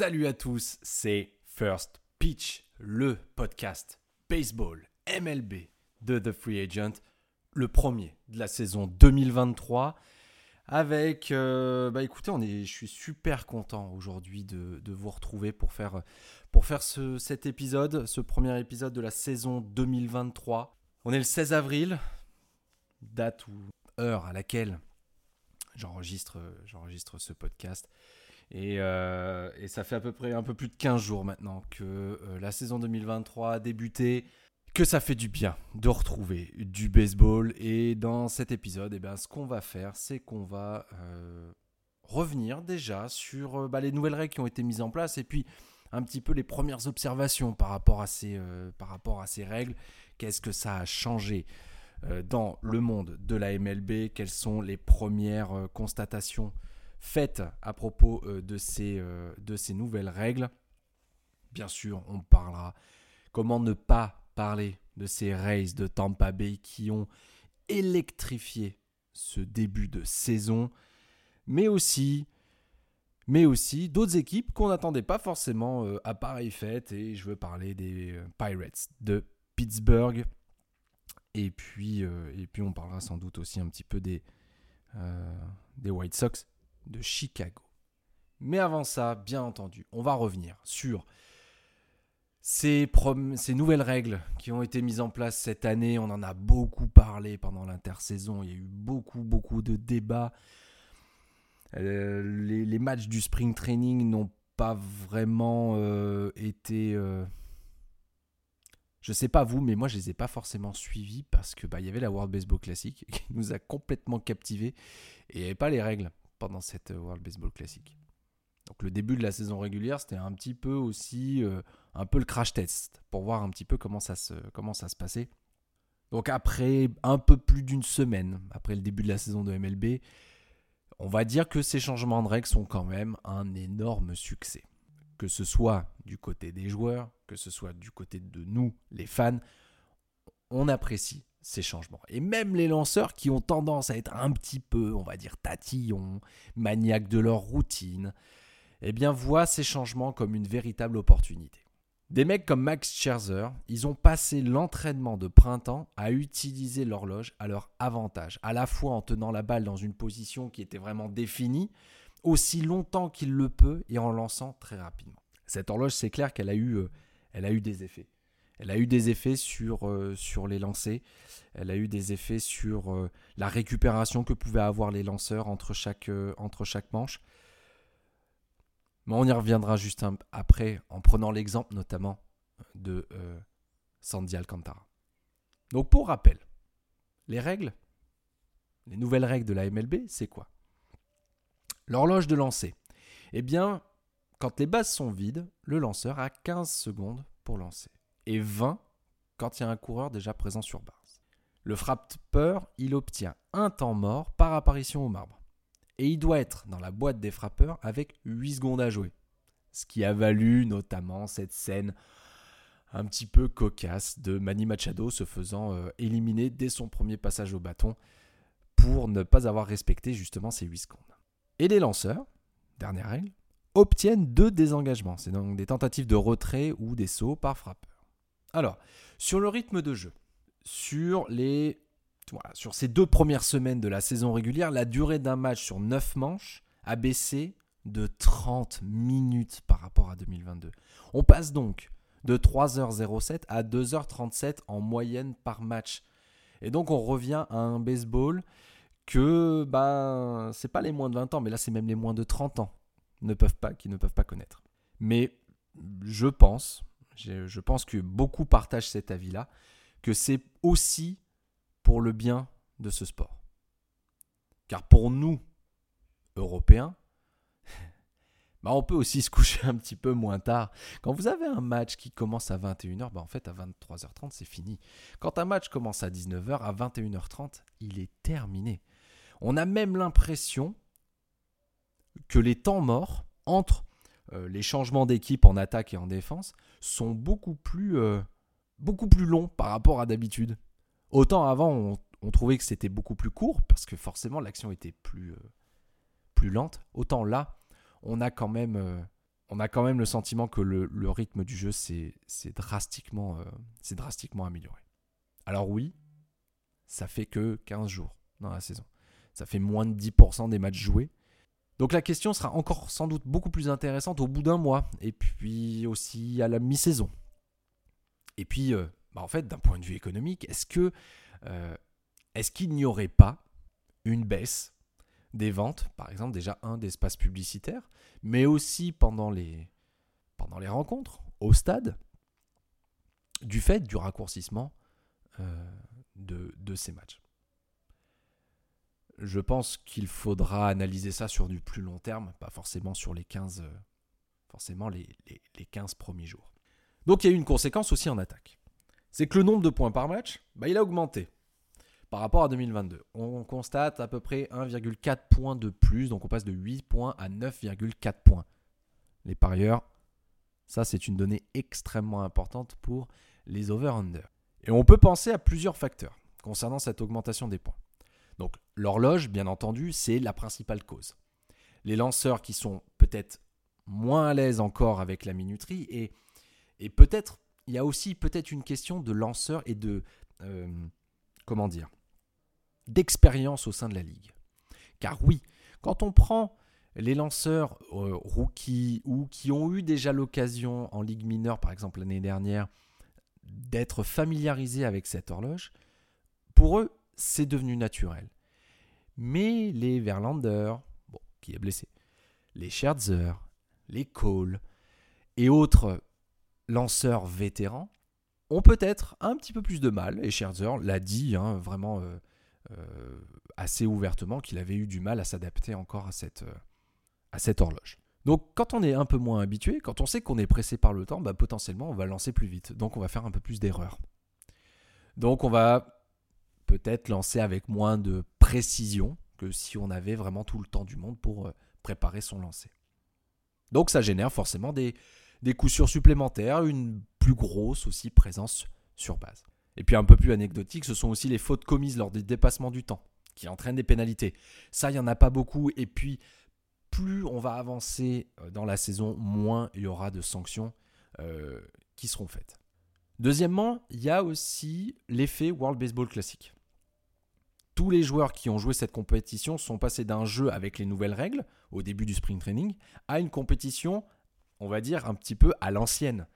Salut à tous, c'est First Pitch, le podcast baseball MLB de The Free Agent, le premier de la saison 2023. Avec, euh, bah écoutez, on est, je suis super content aujourd'hui de, vous retrouver pour faire, pour faire ce, cet épisode, ce premier épisode de la saison 2023. On est le 16 avril, date ou heure à laquelle j'enregistre, j'enregistre ce podcast. Et, euh, et, ça fait à peu près un peu plus de 15 jours maintenant que euh, la saison 2023 a débuté, que ça fait du bien de retrouver du baseball. Et dans cet épisode, eh bien, ce qu'on va faire, c'est qu'on va euh, revenir déjà sur bah, les nouvelles règles qui ont été mises en place et puis un petit peu les premières observations par rapport à ces, par rapport à ces règles. Qu'est-ce que ça a changé dans le monde de la MLB Quelles sont les premières constatations faites à propos euh, de, ces, euh, de ces nouvelles règles Bien sûr, on parlera. Comment ne pas parler de ces Rays de Tampa Bay qui ont électrifié ce début de saison, mais aussi mais aussi d'autres équipes qu'on n'attendait pas forcément euh, à pareille fête. Et je veux parler des Pirates de Pittsburgh. Et puis, et puis on parlera sans doute aussi un petit peu des, des White Sox de Chicago. Mais avant ça, bien entendu, on va revenir sur ces, nouvelles règles qui ont été mises en place cette année. On en a beaucoup parlé pendant l'intersaison. Il y a eu beaucoup, beaucoup de débats. Euh, les, matchs du spring training n'ont pas vraiment euh, été. euh, Je sais pas vous, mais moi je les ai pas forcément suivis parce que bah y avait la World Baseball Classic qui nous a complètement captivés et il n'y avait pas les règles pendant cette euh, World Baseball Classic. Donc le début de la saison régulière, c'était un petit peu aussi euh, un peu le crash test pour voir un petit peu comment ça se comment ça se passait. Donc après un peu plus d'une semaine après le début de la saison de MLB, on va dire que ces changements de règles sont quand même un énorme succès. Que ce soit du côté des joueurs, que ce soit du côté de nous, les fans, on apprécie ces changements. Et même les lanceurs qui ont tendance à être un petit peu, on va dire, tatillons, maniaques de leur routine, eh bien, voient ces changements comme une véritable opportunité. Des mecs comme Max Scherzer, ils ont passé l'entraînement de printemps à utiliser l'horloge à leur avantage, à la fois en tenant la balle dans une position qui était vraiment définie, aussi longtemps qu'il le peut et en lançant très rapidement. Cette horloge, c'est clair qu'elle a eu, euh, elle a eu des effets. Elle a eu des effets sur, euh, sur les lancers, elle a eu des effets sur euh, la récupération que pouvaient avoir les lanceurs entre chaque, euh, manche. Mais on y reviendra juste après en prenant l'exemple notamment de Sandy Alcantara. Donc pour rappel, les règles, les nouvelles règles de la MLB, c'est quoi? L'horloge de lancer. Eh bien, quand les bases sont vides, le lanceur a 15 secondes pour lancer et 20 quand il y a un coureur déjà présent sur base. Le frappeur, il obtient un temps mort par apparition au marbre et il doit être dans la boîte des frappeurs avec 8 secondes à jouer. Ce qui a valu notamment cette scène un petit peu cocasse de Manny Machado se faisant euh, éliminer dès son premier passage au bâton pour ne pas avoir respecté justement ces 8 secondes. Et les lanceurs, dernière règle, obtiennent deux désengagements. C'est donc des tentatives de retrait ou des sauts par frappeur. Alors, sur le rythme de jeu, sur les sur ces deux premières semaines de la saison régulière, la durée d'un match sur 9 manches a baissé de 30 minutes par rapport à 2022. On passe donc de 3h07 à 2h37 en moyenne par match. Et donc on revient à un baseball que ben c'est pas les moins de 20 ans, mais là c'est même les moins de 30 ans ne peuvent pas, qui ne peuvent pas connaître. Mais je pense, je pense que beaucoup partagent cet avis-là, que c'est aussi pour le bien de ce sport. Car pour nous, Européens, bah on peut aussi se coucher un petit peu moins tard. Quand vous avez un match qui commence à 21h, bah en fait à 23h30 c'est fini. Quand un match commence à 19h, à 21h30, il est terminé. On a même l'impression que les temps morts entre euh, les changements d'équipe en attaque et en défense sont beaucoup plus, euh, longs par rapport à d'habitude. Autant avant, on, trouvait que c'était beaucoup plus court parce que forcément l'action était plus, euh, lente. Autant là, on a quand même, le sentiment que le, rythme du jeu s'est drastiquement, drastiquement amélioré. Alors oui, ça fait que 15 jours dans la saison. Ça fait moins de 10% des matchs joués. Donc la question sera encore sans doute beaucoup plus intéressante au bout d'un mois, et puis aussi à la mi-saison. Et puis, euh, bah, en fait, d'un point de vue économique, est-ce que euh, est-ce qu'il n'y aurait pas une baisse des ventes, par exemple déjà un d'espace publicitaire, mais aussi pendant les, rencontres au stade, du fait du raccourcissement euh, de, de, ces matchs? Je pense qu'il faudra analyser ça sur du plus long terme, pas forcément sur les 15, forcément les, les, les 15 premiers jours. Donc il y a eu une conséquence aussi en attaque. C'est que le nombre de points par match, bah, il a augmenté par rapport à 2022. On constate à peu près 1,4 points de plus, donc on passe de 8 points à 9,4 points. Les parieurs, ça c'est une donnée extrêmement importante pour les over-under. Et on peut penser à plusieurs facteurs concernant cette augmentation des points. Donc l'horloge, bien entendu, c'est la principale cause. Les lanceurs qui sont peut-être moins à l'aise encore avec la minuterie et, et peut-être il y a aussi peut-être une question de lanceurs et de euh, comment dire d'expérience au sein de la ligue. Car oui, quand on prend les lanceurs euh, rookies ou qui ont eu déjà l'occasion en ligue mineure, par exemple l'année dernière, d'être familiarisés avec cette horloge, pour eux, c'est devenu naturel. Mais les Verlander, bon, qui est blessé, les Scherzer, les Cole et autres lanceurs vétérans ont peut-être un petit peu plus de mal, et Scherzer l'a dit hein, vraiment euh, euh, assez ouvertement qu'il avait eu du mal à s'adapter encore à cette, euh, à cette horloge. Donc quand on est un peu moins habitué, quand on sait qu'on est pressé par le temps, bah, potentiellement on va lancer plus vite. Donc on va faire un peu plus d'erreurs. Donc on va peut-être lancer avec moins de précision que si on avait vraiment tout le temps du monde pour euh, préparer son lancer. Donc ça génère forcément des, des coups sûrs supplémentaires, une plus grosse aussi présence sur base. Et puis un peu plus anecdotique, ce sont aussi les fautes commises lors des dépassements du temps qui entraînent des pénalités. Ça, il n'y en a pas beaucoup. Et puis, plus on va avancer euh, dans la saison, moins il y aura de sanctions euh, qui seront faites. Deuxièmement, il y a aussi l'effet World Baseball Classic. Tous les joueurs qui ont joué cette compétition sont passés d'un jeu avec les nouvelles règles au début du spring training à une compétition, on va dire, un petit peu à l'ancienne.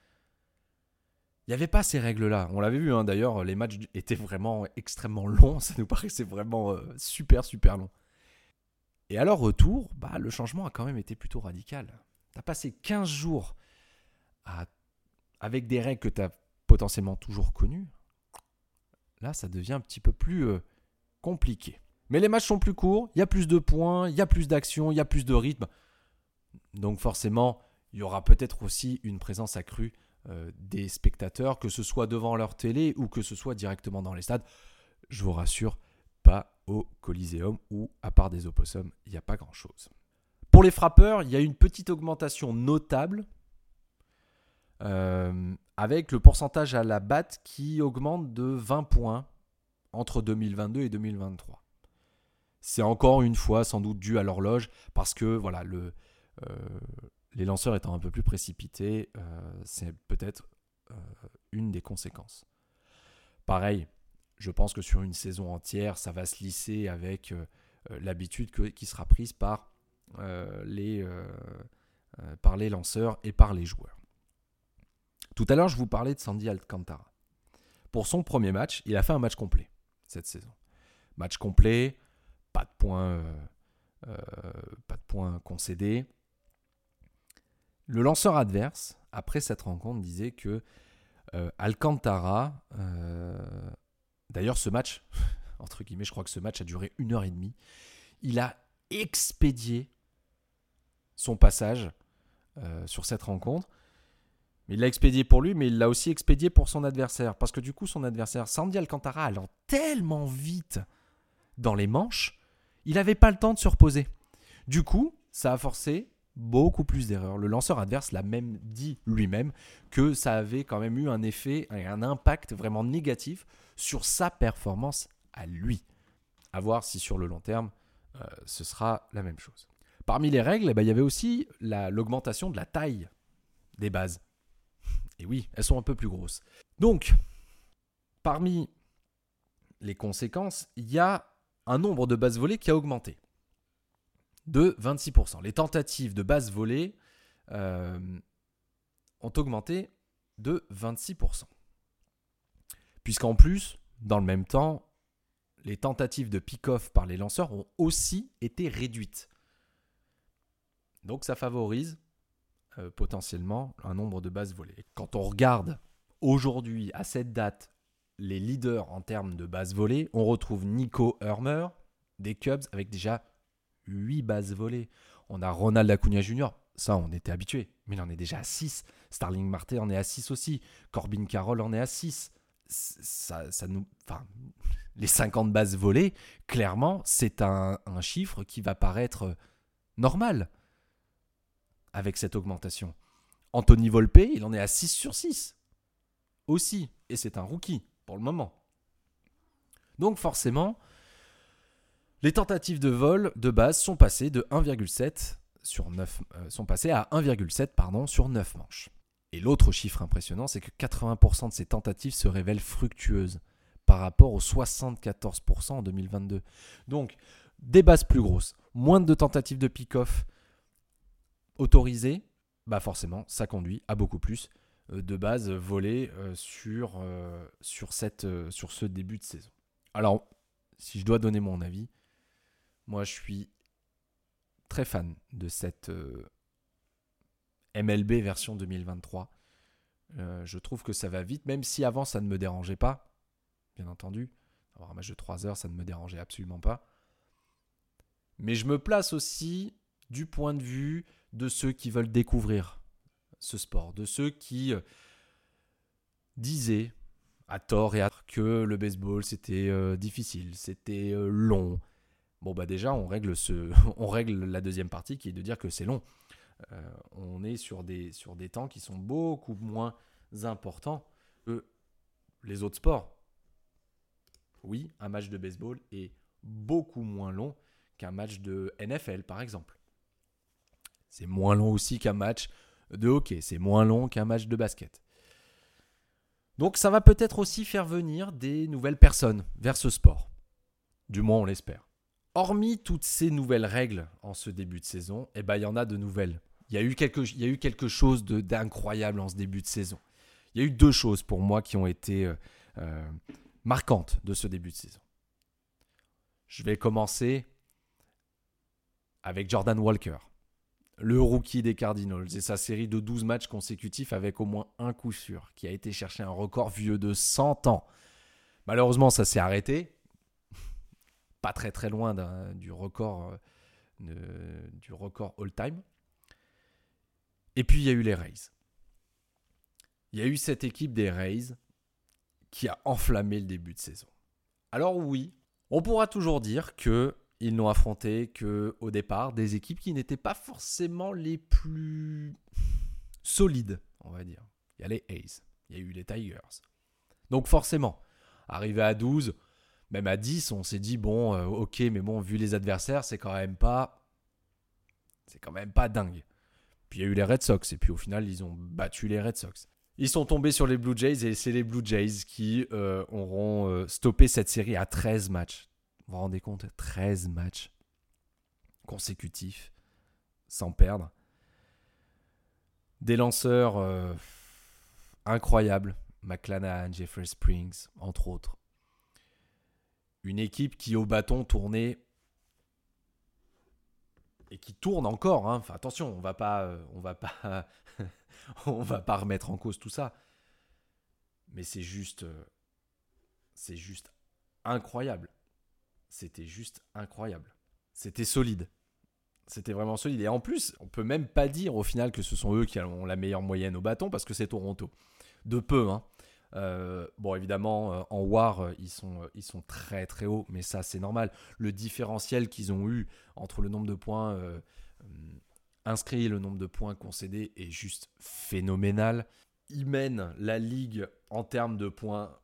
Il n'y avait pas ces règles-là. On l'avait vu, hein, d'ailleurs, les matchs étaient vraiment extrêmement longs. Ça nous paraissait vraiment euh, super, super long. Et alors, retour, bah, le changement a quand même été plutôt radical. Tu as passé 15 jours avec des règles que tu as potentiellement toujours connues. Là, ça devient un petit peu plus euh, compliqué. Mais les matchs sont plus courts, il y a plus de points, il y a plus d'action, il y a plus de rythme. Donc forcément, il y aura peut-être aussi une présence accrue euh, des spectateurs, que ce soit devant leur télé ou que ce soit directement dans les stades. Je vous rassure, pas au Coliseum où, à part des opossums, il n'y a pas grand-chose. Pour les frappeurs, il y a une petite augmentation notable euh, avec le pourcentage à la batte qui augmente de 20 points entre 2022 et 2023. C'est encore une fois sans doute dû à l'horloge parce que voilà le, euh, les lanceurs étant un peu plus précipités, euh, c'est peut-être euh, une des conséquences. Pareil, je pense que sur une saison entière, ça va se lisser avec l'habitude qui sera prise par, les, par les lanceurs et par les joueurs. Tout à l'heure, je vous parlais de Sandy Alcantara. Pour son premier match, il a fait un match complet cette saison. Match complet, pas de points, pas de points concédés. Le lanceur adverse, après cette rencontre, disait que euh, Alcantara, euh, d'ailleurs ce match, entre guillemets, je crois que ce match a duré une heure et demie, il a expédié son passage euh, sur cette rencontre. Il l'a expédié pour lui, mais il l'a aussi expédié pour son adversaire. Parce que du coup, son adversaire, Sandy Alcantara, allant tellement vite dans les manches, il n'avait pas le temps de se reposer. Du coup, ça a forcé beaucoup plus d'erreurs. Le lanceur adverse l'a même dit lui-même que ça avait quand même eu un effet, un impact vraiment négatif sur sa performance à lui. À voir si sur le long terme, euh, ce sera la même chose. Parmi les règles, eh ben, il y avait aussi l'augmentation de la taille des bases. Et oui, elles sont un peu plus grosses. Donc, parmi les conséquences, il y a un nombre de bases volées qui a augmenté de 26%. Les tentatives de bases volées euh, ont augmenté de 26%. Puisqu'en plus, dans le même temps, les tentatives de pick-off par les lanceurs ont aussi été réduites. Donc ça favorise euh, potentiellement un nombre de bases volées. Quand on regarde aujourd'hui, à cette date, les leaders en termes de bases volées, on retrouve Nico Hermer des Cubs avec déjà 8 bases volées. On a Ronald Acuna Jr., ça on était habitué, mais il en est déjà à 6. Starling Marte en est à 6 aussi. Corbin Carroll en est à 6. Ça, ça nous, enfin, les 50 bases volées, clairement, c'est un chiffre qui va paraître normal avec cette augmentation. Anthony Volpe, il en est à 6 sur 6 aussi, et c'est un rookie pour le moment. Donc forcément, les tentatives de vol de base sont passées de 1,7 sur 9 euh, sont passées à 1,7 pardon sur 9 manches. Et l'autre chiffre impressionnant, c'est que 80% de ces tentatives se révèlent fructueuses par rapport aux 74% en 2022. Donc, des bases plus grosses, moins de tentatives de pick-off autorisées, bah forcément, ça conduit à beaucoup plus euh, de bases volées euh, sur, euh, sur, cette, sur ce début de saison. Alors, si je dois donner mon avis, moi je suis très fan de cette MLB version 2023. je trouve que ça va vite, même si avant ça ne me dérangeait pas, bien entendu. Avoir un match de 3 heures, ça ne me dérangeait absolument pas. Mais je me place aussi du point de vue de ceux qui veulent découvrir ce sport, de ceux qui euh, disaient à tort et à tort que le baseball c'était euh, difficile, c'était euh, long. Bon bah déjà on règle ce, on règle la deuxième partie qui est de dire que c'est long. on est sur des, sur des temps qui sont beaucoup moins importants que les autres sports. Oui, un match de baseball est beaucoup moins long qu'un match de NFL par exemple. C'est moins long aussi qu'un match de hockey. C'est moins long qu'un match de basket. Donc ça va peut-être aussi faire venir des nouvelles personnes vers ce sport. Du moins on l'espère. Hormis toutes ces nouvelles règles en ce début de saison, eh ben, il y en a de nouvelles. Il y a eu quelque, y a eu quelque chose d'incroyable en ce début de saison. Il y a eu deux choses pour moi qui ont été euh, euh, marquantes de ce début de saison. Je vais commencer avec Jordan Walker le rookie des Cardinals et sa série de 12 matchs consécutifs avec au moins un coup sûr, qui a été chercher un record vieux de 100 ans. Malheureusement, ça s'est arrêté. Pas très très loin du record, euh, du record all-time. Et puis il y a eu les Rays. Il y a eu cette équipe des Rays qui a enflammé le début de saison. Alors oui, on pourra toujours dire que ils n'ont affronté que au départ des équipes qui n'étaient pas forcément les plus solides, on va dire. Il y a les A's, il y a eu les Tigers. Donc forcément, arrivé à 12, même à 10, on s'est dit bon, euh, ok, mais bon, vu les adversaires, c'est quand même pas, c'est quand même pas dingue. Puis il y a eu les Red Sox et puis au final, ils ont battu les Red Sox. Ils sont tombés sur les Blue Jays et c'est les Blue Jays qui euh, auront euh, stoppé cette série à 13 matchs. Vous vous rendez compte 13 matchs consécutifs sans perdre. Des lanceurs euh, incroyables. McClanahan, Jeffrey Springs, entre autres. Une équipe qui au bâton tournait et qui tourne encore. Hein. Enfin, attention, on va pas, euh, on va pas, on va pas remettre en cause tout ça. Mais c'est juste, euh, c'est juste incroyable c'était juste incroyable. C'était solide. C'était vraiment solide. Et en plus, on peut même pas dire au final que ce sont eux qui ont la meilleure moyenne au bâton parce que c'est Toronto. De peu, hein. Euh, bon, évidemment, euh, en War, euh, ils sont, ils sont très très hauts, mais ça c'est normal. Le différentiel qu'ils ont eu entre le nombre de points inscrits et le nombre de points concédés est juste phénoménal. Ils mènent la ligue en termes de points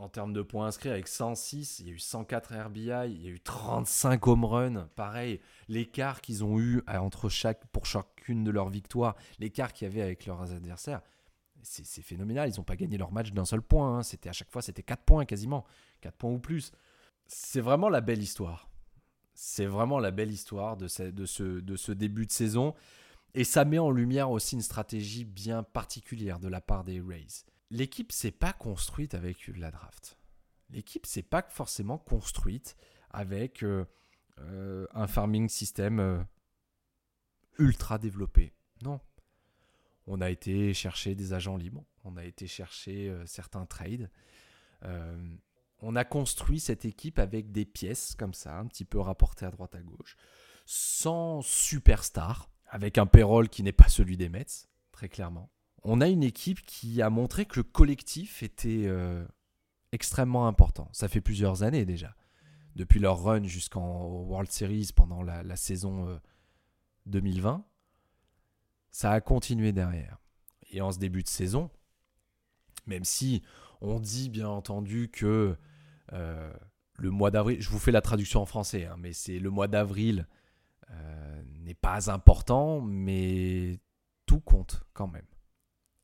en termes de points inscrits avec 106, il y a eu 104 RBI, il y a eu 35 home runs. Pareil, l'écart qu'ils ont eu entre chaque, pour chacune de leurs victoires, l'écart qu'il y avait avec leurs adversaires, c'est phénoménal. Ils n'ont pas gagné leur match d'un seul point. Hein. C'était à chaque fois, c'était 4 points quasiment, 4 points ou plus. C'est vraiment la belle histoire. C'est vraiment la belle histoire de ce début de saison. Et ça met en lumière aussi une stratégie bien particulière de la part des Rays l'équipe s'est pas construite avec la draft. L'équipe s'est pas forcément construite avec euh, euh, un farming system euh, ultra développé. Non. On a été chercher des agents libres, on a été chercher certains trades. on a construit cette équipe avec des pièces comme ça, un petit peu rapportées à droite à gauche, sans superstar, avec un payroll qui n'est pas celui des Mets, très clairement on a une équipe qui a montré que le collectif était euh, extrêmement important. Ça fait plusieurs années déjà. Depuis leur run jusqu'en World Series pendant la, saison 2020, euh, ça a continué derrière. Et en ce début de saison, même si on dit bien entendu que euh, le mois d'avril, je vous fais la traduction en français, hein, mais c'est le mois d'avril n'est pas important, mais tout compte quand même.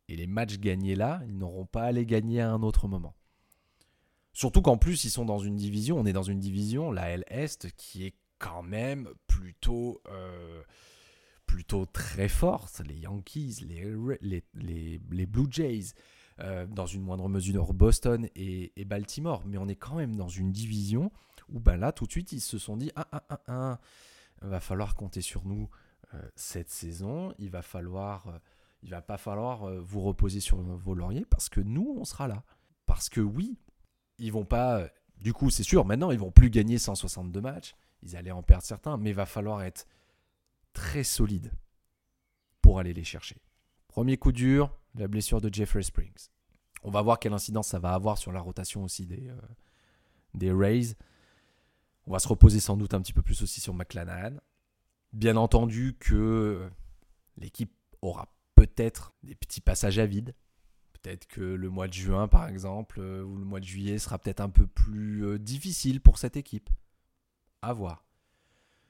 Et les matchs gagnés là, ils n'auront pas à les gagner à un autre moment. Surtout qu'en plus, ils sont dans une division, on est dans une division, la L Est, qui est quand même plutôt, euh, plutôt très forte. Les Yankees, les, Blue Jays, euh, dans une moindre mesure Boston et, Baltimore. Mais on est quand même dans une division où ben là, tout de suite, ils se sont dit, ah, ah, ah, ah va falloir compter sur nous euh, cette saison, il va falloir il va pas falloir euh, vous reposer sur vos lauriers parce que nous, on sera là. Parce que oui, ils vont pas. Euh, du coup, c'est sûr, maintenant, ils vont plus gagner 162 matchs. Ils allaient en perdre certains, mais il va falloir être très solide pour aller les chercher. Premier coup dur, la blessure de Jeffrey Springs. On va voir quelle incidence ça va avoir sur la rotation aussi des, euh, des Rays. On va se reposer sans doute un petit peu plus aussi sur McClanahan. Bien entendu que l'équipe aura peut-être des petits passages à vide. Peut-être que le mois de juin, par exemple, euh, ou le mois de juillet sera peut-être un peu plus euh, difficile pour cette équipe. À voir.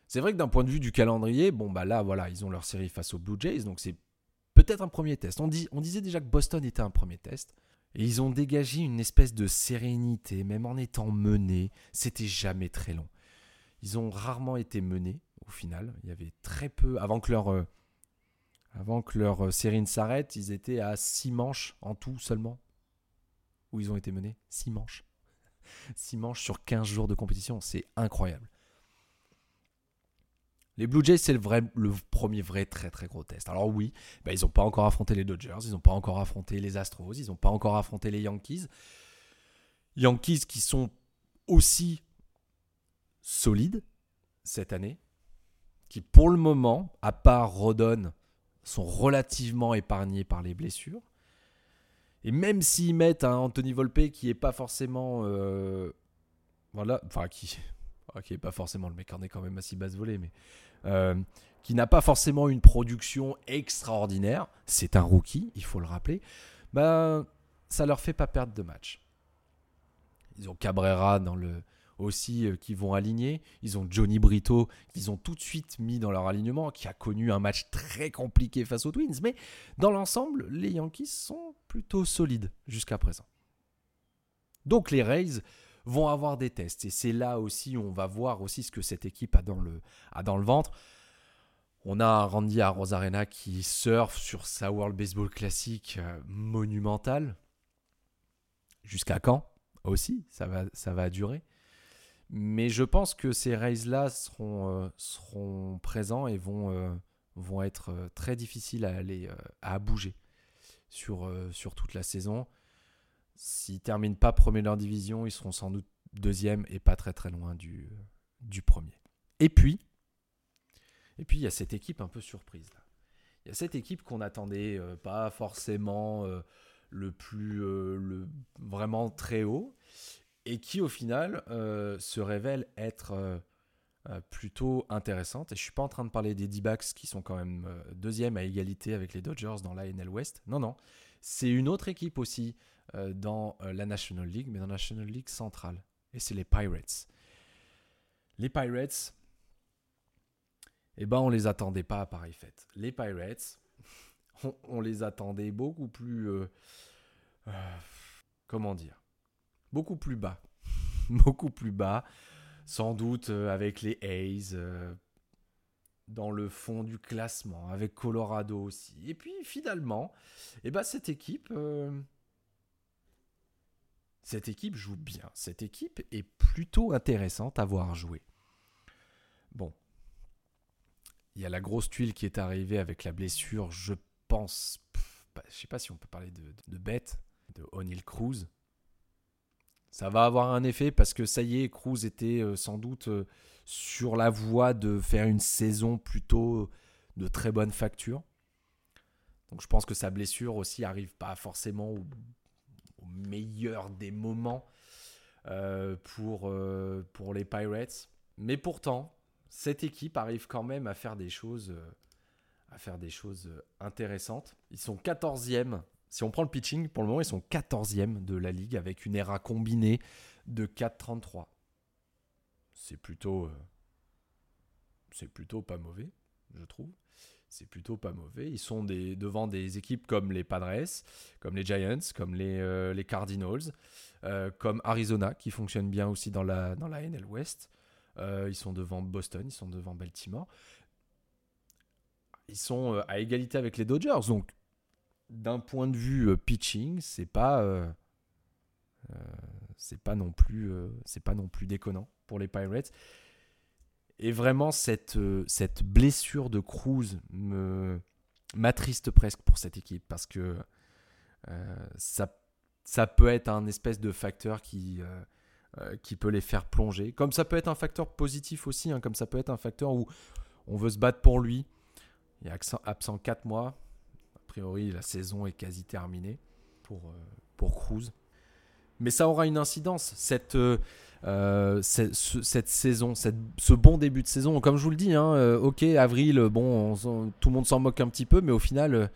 C'est vrai que d'un point de vue du calendrier, bon bah là voilà, ils ont leur série face aux Blue Jays, donc c'est peut-être un premier test. On, on disait déjà que Boston était un premier test. Et ils ont dégagé une espèce de sérénité, même en étant menés. C'était jamais très long. Ils ont rarement été menés au final. Il y avait très peu, avant que leur, euh, avant que leur euh, série ne s'arrête, ils étaient à 6 manches en tout seulement. Où ils ont été menés 6 manches. 6 manches sur 15 jours de compétition, c'est incroyable. Les Blue Jays, c'est le, vrai, le premier vrai très très gros test. Alors oui, bah, ils n'ont pas encore affronté les Dodgers, ils n'ont pas encore affronté les Astros, ils n'ont pas encore affronté les Yankees. Yankees qui sont aussi solides cette année, qui pour le moment, à part Rodon, sont relativement épargnés par les blessures. Et même s'ils mettent un Anthony Volpe qui est pas forcément. Euh, voilà, enfin, qui. qui est pas forcément le mec en est quand même assez basse volée, mais. Euh, qui n'a pas forcément une production extraordinaire, c'est un rookie, il faut le rappeler, ben, ça leur fait pas perdre de match. Ils ont Cabrera dans le, aussi euh, qui vont aligner. Ils ont Johnny Brito qu'ils ont tout de suite mis dans leur alignement, qui a connu un match très compliqué face aux Twins. Mais dans l'ensemble, les Yankees sont plutôt solides jusqu'à présent. Donc les Rays vont avoir des tests. Et c'est là aussi où on va voir aussi ce que cette équipe a dans le, a dans le ventre. On a Randy à Rosarena qui surfe sur sa World Baseball classique euh, monumentale. Jusqu'à quand? Aussi ça va, ça va durer. Mais je pense que ces seront, euh, seront présents et vont, euh, être euh, très difficiles à, bouger sur, toute la saison. S'ils ne terminent pas premier de leur division, ils seront sans doute deuxième et pas très très loin du, premier. Et puis, et puis il y a cette équipe un peu surprise. Il y a cette équipe qu'on n'attendait pas forcément le plus vraiment très haut et qui au final euh, se révèle être euh, euh, plutôt intéressante. Et je suis pas en train de parler des D-backs qui sont quand même deuxième à égalité avec les Dodgers dans la NL West. Non, non. C'est une autre équipe aussi dans la National League, mais dans la National League centrale. Et c'est les Pirates. Les Pirates, eh ben, on les attendait pas à pareille fête. Les Pirates, on, les attendait beaucoup plus. Euh, euh, comment dire? Beaucoup plus bas. beaucoup plus bas. Sans doute euh, avec les A's dans le fond du classement, avec Colorado aussi. Et puis finalement, eh ben, cette équipe. cette équipe joue bien. Cette équipe est plutôt intéressante à voir jouer. Bon, il y a la grosse tuile qui est arrivée avec la blessure, je pense, je je sais pas si on peut parler de, de, bête, de O'Neill Cruz. Ça va avoir un effet parce que ça y est, Cruz était euh, sans doute euh, sur la voie de faire une saison plutôt de très bonne facture. Donc je pense que sa blessure aussi arrive pas forcément au, meilleur des moments euh, pour, pour les Pirates. Mais pourtant, cette équipe arrive quand même à faire des choses, euh, à faire des choses euh, intéressantes. Ils sont 14e. Si on prend le pitching, pour le moment, ils sont 14e de la ligue avec une ERA combinée de 4,33. C'est plutôt, euh, c'est plutôt pas mauvais, je trouve. C'est plutôt pas mauvais. Ils sont devant des équipes comme les Padres, comme les Giants, comme les, les Cardinals, comme Arizona qui fonctionne bien aussi dans la, dans la NL West. Euh, ils sont devant Boston, ils sont devant Baltimore. Ils sont euh, à égalité avec les Dodgers. Donc, d'un point de vue euh, pitching, c'est pas, c'est pas non plus, c'est pas non plus déconnant pour les Pirates. Et vraiment, cette, cette blessure de Cruz me m'attriste presque pour cette équipe parce que ça, ça peut être un espèce de facteur qui, euh, qui peut les faire plonger. Comme ça peut être un facteur positif aussi, hein, comme ça peut être un facteur où on veut se battre pour lui. Il est absent 4 mois. Priori, la saison est quasi terminée pour, euh, pour Cruz. Mais ça aura une incidence, cette, euh, cette, saison, ce bon début de saison. Comme je vous le dis, hein, ok, avril, bon, tout le monde s'en moque un petit peu, mais au final,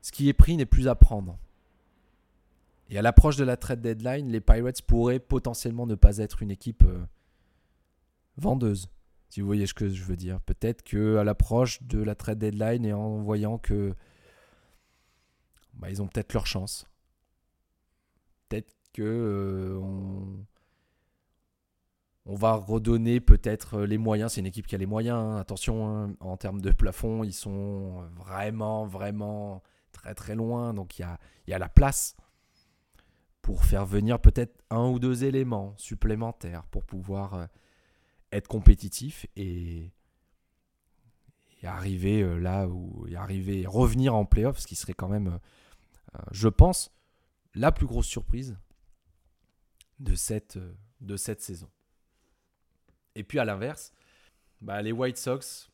ce qui est pris n'est plus à prendre. Et à l'approche de la trade deadline, les Pirates pourraient potentiellement ne pas être une équipe euh, vendeuse. Si vous voyez ce que je veux dire. Peut-être que à l'approche de la trade deadline et en voyant que bah, ils ont peut-être leur chance. Peut-être que euh, on, va redonner peut-être les moyens. C'est une équipe qui a les moyens. Hein. Attention, hein, en termes de plafond, ils sont vraiment, vraiment très très loin. Donc il y a, y a la place pour faire venir peut-être un ou deux éléments supplémentaires pour pouvoir euh, être compétitif et, arriver euh, là où et arriver revenir en playoff, ce qui serait quand même, euh, je pense, la plus grosse surprise de cette, de cette saison. Et puis à l'inverse, bah, les White Sox,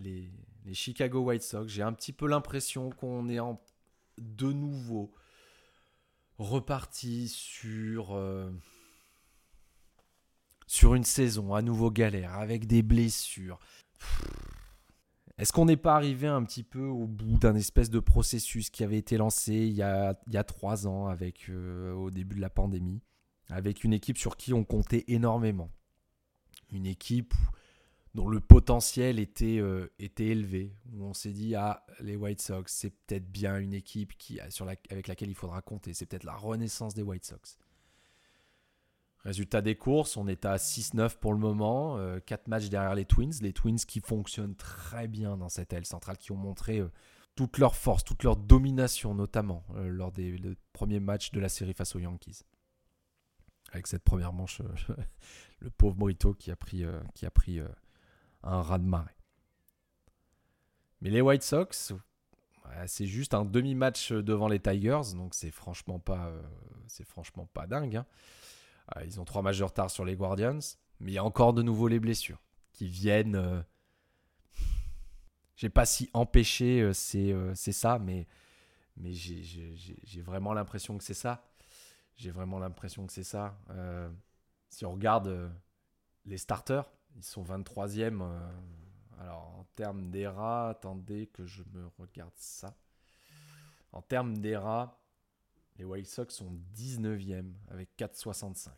les, Chicago White Sox, j'ai un petit peu l'impression qu'on est en, de nouveau reparti sur, euh, sur une saison à nouveau galère, avec des blessures. Est-ce qu'on n'est pas arrivé un petit peu au bout d'un espèce de processus qui avait été lancé il y a, trois ans, avec, euh, au début de la pandémie, avec une équipe sur qui on comptait énormément? Une équipe dont le potentiel était, euh, était élevé. Où on s'est dit, ah, les White Sox, c'est peut-être bien une équipe qui, avec laquelle il faudra compter. C'est peut-être la renaissance des White Sox. Résultat des courses, on est à 6-9 pour le moment, 4 euh, matchs derrière les Twins. Les Twins qui fonctionnent très bien dans cette aile centrale, qui ont montré euh, toute leur force, toute leur domination, notamment lors des premiers matchs de la série face aux Yankees. Avec cette première manche, le pauvre Morito qui a pris, qui a pris un raz de marée. Mais les White Sox, c'est juste un demi-match devant les Tigers, donc c'est franchement pas, euh, c'est franchement pas dingue. Hein. Euh, ils ont trois matchs de retard sur les Guardians, mais il y a encore de nouveau les blessures qui viennent. Euh, j'ai pas si empêché, c'est ça, mais, mais j'ai vraiment l'impression que c'est ça. J'ai vraiment l'impression que c'est ça. si on regarde les starters, ils sont 23e. Euh, alors, en termes d'ERA, attendez que je me regarde ça. En termes d'ERA, Les White Sox sont 19e avec 4,65.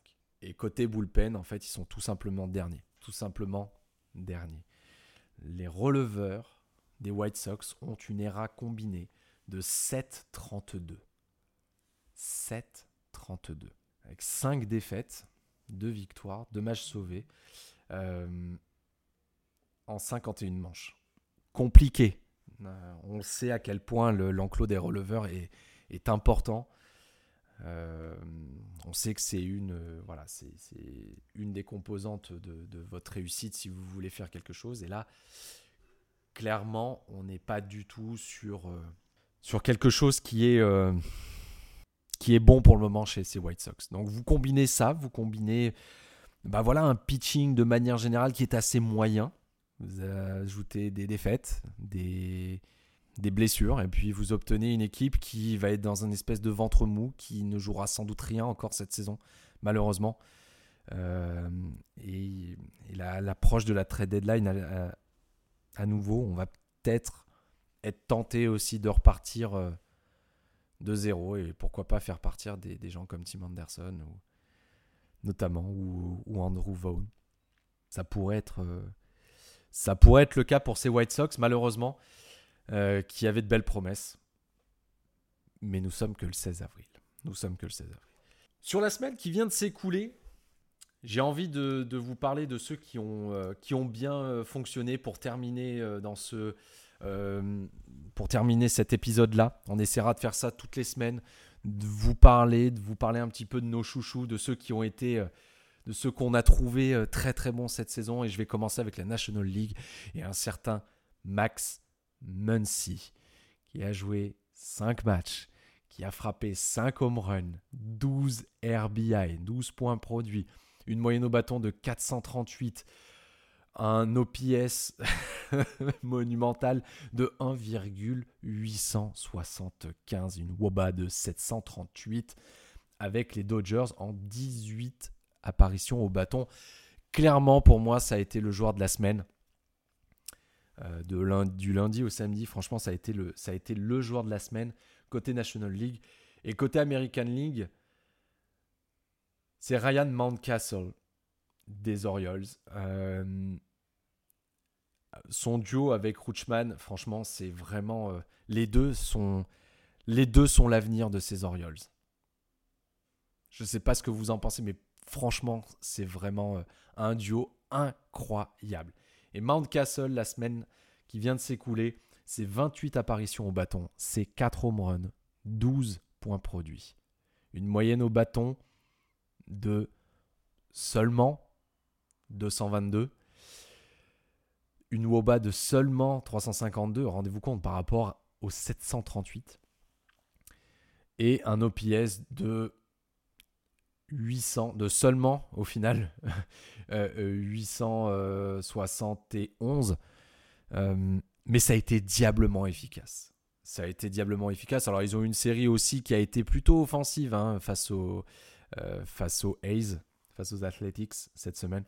Et côté bullpen, en fait, ils sont tout simplement derniers. Tout simplement derniers. Les releveurs des White Sox ont une ERA combinée de 7,32. 7,32. Avec 5 défaites, 2 victoires, 2 matchs sauvés euh, en 51 manches. Compliqué. Euh, on sait à quel point l'enclos des releveurs est, est important. Euh, on sait que c'est une, euh, voilà, c'est une des composantes de, votre réussite si vous voulez faire quelque chose. Et là, clairement, on n'est pas du tout sur, euh, sur quelque chose qui est, qui est bon pour le moment chez ces White Sox. Donc vous combinez ça, vous combinez bah voilà, un pitching de manière générale qui est assez moyen. Vous ajoutez des défaites, des, des blessures, et puis vous obtenez une équipe qui va être dans un espèce de ventre mou, qui ne jouera sans doute rien encore cette saison, malheureusement. Euh, et, l'approche de la trade deadline, à, nouveau, on va peut-être être tenté aussi de repartir euh, de zéro, et pourquoi pas faire partir des, gens comme Tim Anderson, ou, notamment, ou, Andrew Vaughn. Ça pourrait être... Euh, ça pourrait être le cas pour ces White Sox, malheureusement. Euh, qui avait de belles promesses. Mais nous sommes que le 16 avril. Nous sommes que le 16 avril. Sur la semaine qui vient de s'écouler, j'ai envie de, vous parler de ceux qui ont, euh, qui ont bien euh, fonctionné pour terminer dans ce, pour terminer cet épisode-là. On essaiera de faire ça toutes les semaines, de vous parler, de vous parler un petit peu de nos chouchous, de ceux qui ont été, de ceux qu'on a trouvé très très bons cette saison. Et je vais commencer avec la National League et un certain Max Muncy, qui a joué 5 matchs, qui a frappé 5 home runs, 12 RBI, 12 points produits, une moyenne au bâton de 438, un OPS monumental de 1,875, une WOBA de 738 avec les Dodgers en 18 apparitions au bâton. Clairement, pour moi, ça a été le joueur de la semaine. Euh, de lundi, du lundi au samedi. Franchement, ça a, été le, ça a été le joueur de la semaine côté National League. Et côté American League, c'est Ryan Mountcastle des Orioles. Euh, son duo avec Rutschman, franchement, c'est vraiment. Euh, les deux sont. Les deux sont l'avenir de ces Orioles. Je ne sais pas ce que vous en pensez, mais franchement, c'est vraiment un duo incroyable. Et Mountcastle, la semaine qui vient de s'écouler, c'est 28 apparitions au bâton, c'est 4 home runs, 12 points produits. Une moyenne au bâton de seulement 222. Une WOBA de seulement 352, rendez-vous compte, par rapport aux 738. Et un OPS de 800, de seulement au final 871. Euh, euh, euh, mais ça a été diablement efficace. Ça a été diablement efficace. Alors ils ont une série aussi qui a été plutôt offensive hein, face, aux, face aux A's, face aux Athletics cette semaine.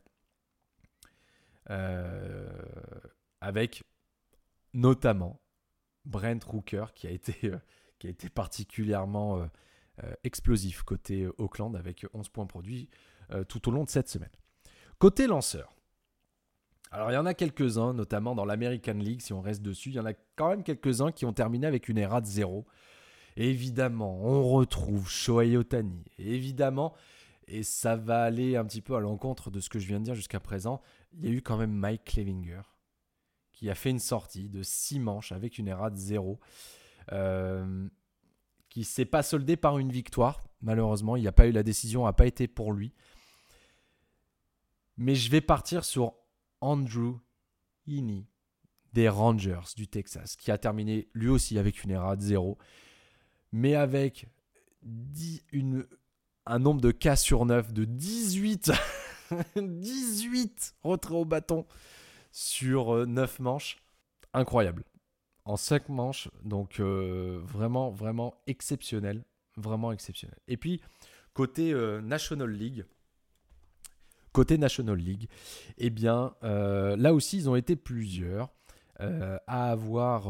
avec notamment Brent Rooker qui a été, qui a été particulièrement explosif côté euh, Auckland avec 11 points produits euh, tout au long de cette semaine. Côté lanceur, alors il y en a quelques-uns, notamment dans l'American League, si on reste dessus, il y en a quand même quelques-uns qui ont terminé avec une ERA de 0. Évidemment, on retrouve Shohei Otani. Évidemment, et ça va aller un petit peu à l'encontre de ce que je viens de dire jusqu'à présent, il y a eu quand même Mike Clevinger qui a fait une sortie de 6 manches avec une ERA de 0. Euh, qui s'est pas soldé par une victoire. Malheureusement, il n'y a pas eu la décision, n'a pas été pour lui. Mais je vais partir sur Andrew Heaney des Rangers du Texas, qui a terminé lui aussi avec une ERA de 0, mais avec un nombre de cas sur 9 de 18. 18 retraits au bâton sur 9 euh, manches. Incroyable en 5 manches. Donc euh, vraiment, vraiment exceptionnel. Vraiment exceptionnel. Et puis, côté euh, National League, côté National League, eh bien, euh, là aussi, ils ont été plusieurs à avoir,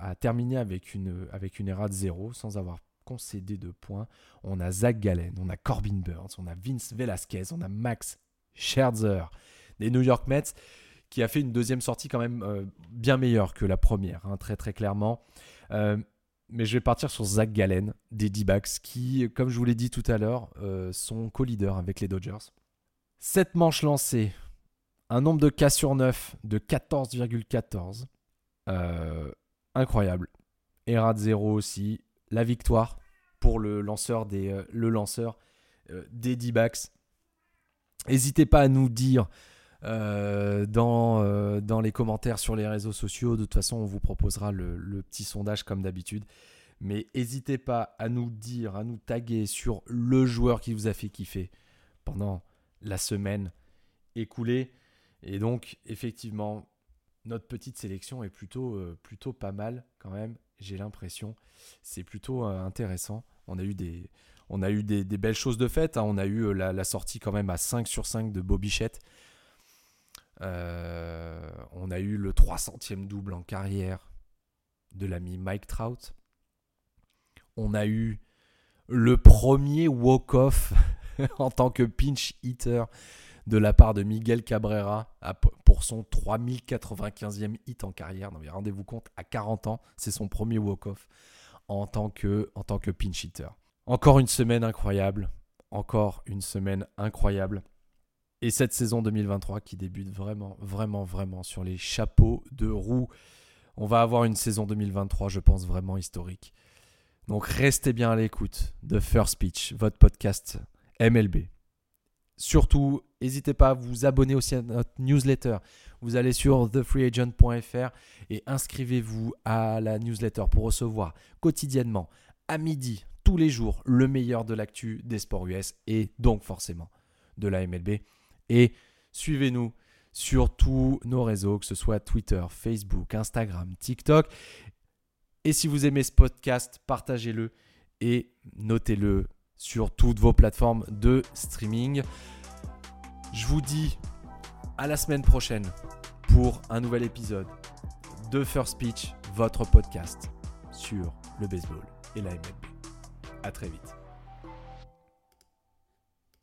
à terminer avec une, avec une de 0 sans avoir concédé de points. On a Zach Gallen, on a Corbin Burns, on a Vince Velasquez, on a Max Scherzer des New York Mets qui a fait une deuxième sortie quand même euh, bien meilleure que la première, hein, très très clairement. Euh, mais je vais partir sur Zach Gallen des D-backs qui, comme je vous l'ai dit tout à l'heure, euh, sont co-leaders avec les Dodgers. 7 manches lancées, un nombre de cas sur 9 de 14,14. incroyable. ERA de 0 aussi. La victoire pour le lanceur des, le lanceur, des D-backs. N'hésitez pas à nous dire euh, dans, euh, dans les commentaires sur les réseaux sociaux. De toute façon, on vous proposera le, petit sondage comme d'habitude. Mais n'hésitez pas à nous dire, à nous taguer sur le joueur qui vous a fait kiffer pendant la semaine écoulée. Et donc, effectivement, notre petite sélection est plutôt, euh, plutôt pas mal quand même. J'ai l'impression. C'est plutôt intéressant. On a eu des, on a eu des, belles choses de fait. Hein. On a eu la, la, sortie quand même à 5 sur 5 de Bobichette. Euh, on a eu le 300e double en carrière de l'ami Mike Trout. On a eu le premier walk-off en tant que pinch hitter de la part de Miguel Cabrera pour son 3095e hit en carrière. Rendez-vous compte, à 40 ans, c'est son premier walk-off en en tant que pinch hitter. Encore une semaine incroyable. Encore une semaine incroyable. Et cette saison 2023 qui débute vraiment, vraiment, vraiment sur les chapeaux de roue. On va avoir une saison 2023, je pense, vraiment historique. Donc restez bien à l'écoute de First Pitch, votre podcast MLB. Surtout, n'hésitez pas à vous abonner aussi à notre newsletter. Vous allez sur thefreeagent.fr et inscrivez-vous à la newsletter pour recevoir quotidiennement, à midi, tous les jours, le meilleur de l'actu des sports US et donc forcément de la MLB. Et suivez-nous sur tous nos réseaux, que ce soit Twitter, Facebook, Instagram, TikTok. Et si vous aimez ce podcast, partagez-le et notez-le sur toutes vos plateformes de streaming. Je vous dis à la semaine prochaine pour un nouvel épisode de First Pitch, votre podcast sur le baseball et la MLB. À très vite.